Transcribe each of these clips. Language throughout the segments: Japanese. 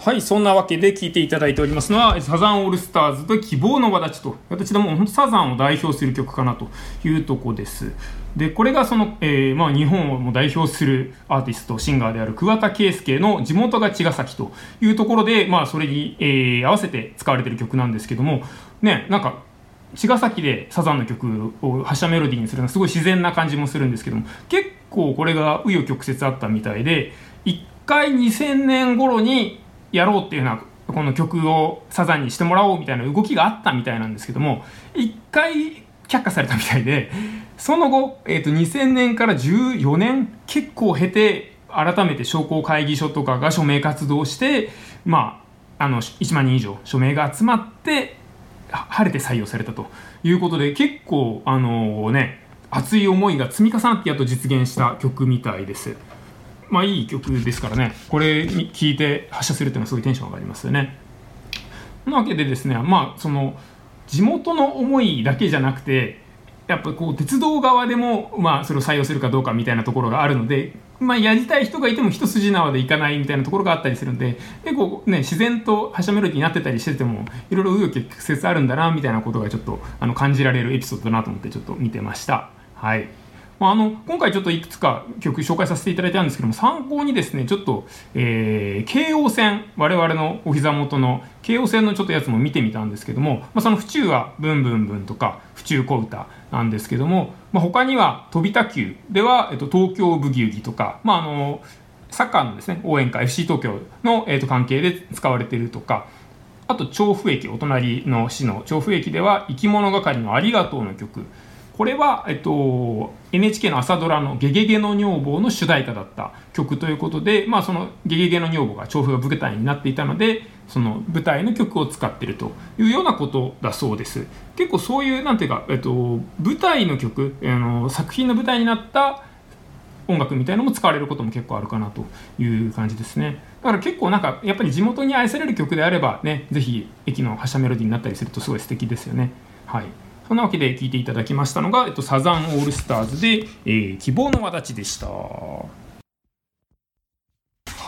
はい、そんなわけで聴いていただいておりますのは、サザンオールスターズと希望の輪立ちと、私ども本当サザンを代表する曲かなというとこです。で、これがその、えー、まあ日本を代表するアーティスト、シンガーである桑田佳祐の地元が茅ヶ崎というところで、まあそれに、えー、合わせて使われている曲なんですけども、ね、なんか、茅ヶ崎でサザンの曲を発車メロディーにするのはすごい自然な感じもするんですけども、結構これが紆余曲折あったみたいで、一回2000年頃にやろうっていうようなこの曲をサザンにしてもらおうみたいな動きがあったみたいなんですけども一回却下されたみたいでその後、えー、と2000年から14年結構経て改めて商工会議所とかが署名活動してまああの1万人以上署名が集まって晴れて採用されたということで結構あのね熱い思いが積み重なってやっと実現した曲みたいです。まあいい曲ですからねこれに聴いて発射するっていうのはすごいテンション上がりますよね。なわけでですねまあその地元の思いだけじゃなくてやっぱこう鉄道側でも、まあ、それを採用するかどうかみたいなところがあるので、まあ、やりたい人がいても一筋縄でいかないみたいなところがあったりするんで結構ね自然と発車メロディーになってたりしててもいろいろ紆余曲折あるんだなみたいなことがちょっとあの感じられるエピソードだなと思ってちょっと見てました。はいまあ、あの今回ちょっといくつか曲紹介させていただいたんですけども参考にですねちょっと、えー、京王線我々のお膝元の京王線のちょっとやつも見てみたんですけども、まあ、その府中は「ブンブンブン」とか「府中小唄」なんですけども、まあ、他には飛び田急では、えっと、東京ブギウギとか、まあ、あのサッカーのですね応援歌 FC 東京の、えっと、関係で使われているとかあと調布駅お隣の市の調布駅では生き物係の「ありがとう」の曲。これは、えっと、NHK の朝ドラの「ゲゲゲの女房」の主題歌だった曲ということで、まあ、その「ゲゲゲの女房」が調布が舞台になっていたのでその舞台の曲を使っているというようなことだそうです。結構そういうなんていうか、えっと、舞台の曲あの作品の舞台になった音楽みたいのも使われることも結構あるかなという感じですね。だから結構なんかやっぱり地元に愛される曲であればね是非駅の発車メロディーになったりするとすごい素敵ですよね。はい。そんなわけで聞いていただきましたのが、えっと、サザンオールスターズで、えー、希望の輪立ちでした。は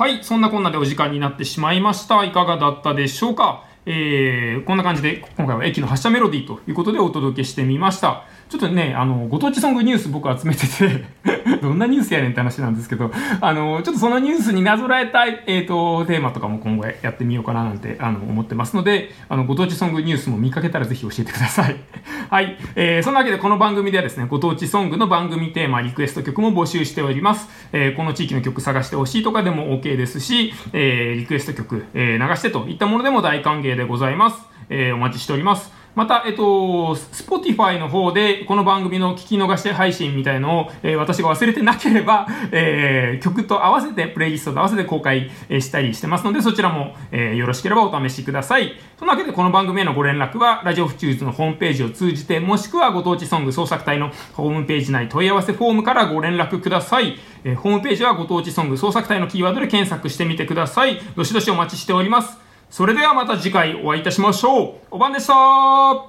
い、そんなこんなでお時間になってしまいました。いかがだったでしょうか？えー、こんな感じで今回は駅の発車メロディーということでお届けしてみました。ちょっとね、あの、ご当地ソングニュース僕集めてて どんなニュースやねんって話なんですけど、あの、ちょっとそのニュースになぞらえたい、えっ、ー、と、テーマとかも今後やってみようかななんて、あの、思ってますので、あの、ご当地ソングニュースも見かけたらぜひ教えてください。はい。えー、そんなわけでこの番組ではですね、ご当地ソングの番組テーマ、リクエスト曲も募集しております。えー、この地域の曲探してほしいとかでも OK ですし、えー、リクエスト曲、えー、流してといったものでも大歓迎でございます。えー、お待ちしております。また、えっと、Spotify の方でこの番組の聞き逃して配信みたいのを、えー、私が忘れてなければ、えー、曲と合わせて、プレイリストと合わせて公開、えしたりしてますので、そちらも、え、よろしければお試しください。そんなわけで、この番組へのご連絡は、ラジオフチューズのホームページを通じて、もしくはご当地ソング創作隊のホームページ内問い合わせフォームからご連絡ください。え、ホームページはご当地ソング創作隊のキーワードで検索してみてください。どしどしお待ちしております。それではまた次回お会いいたしましょう。おばんでした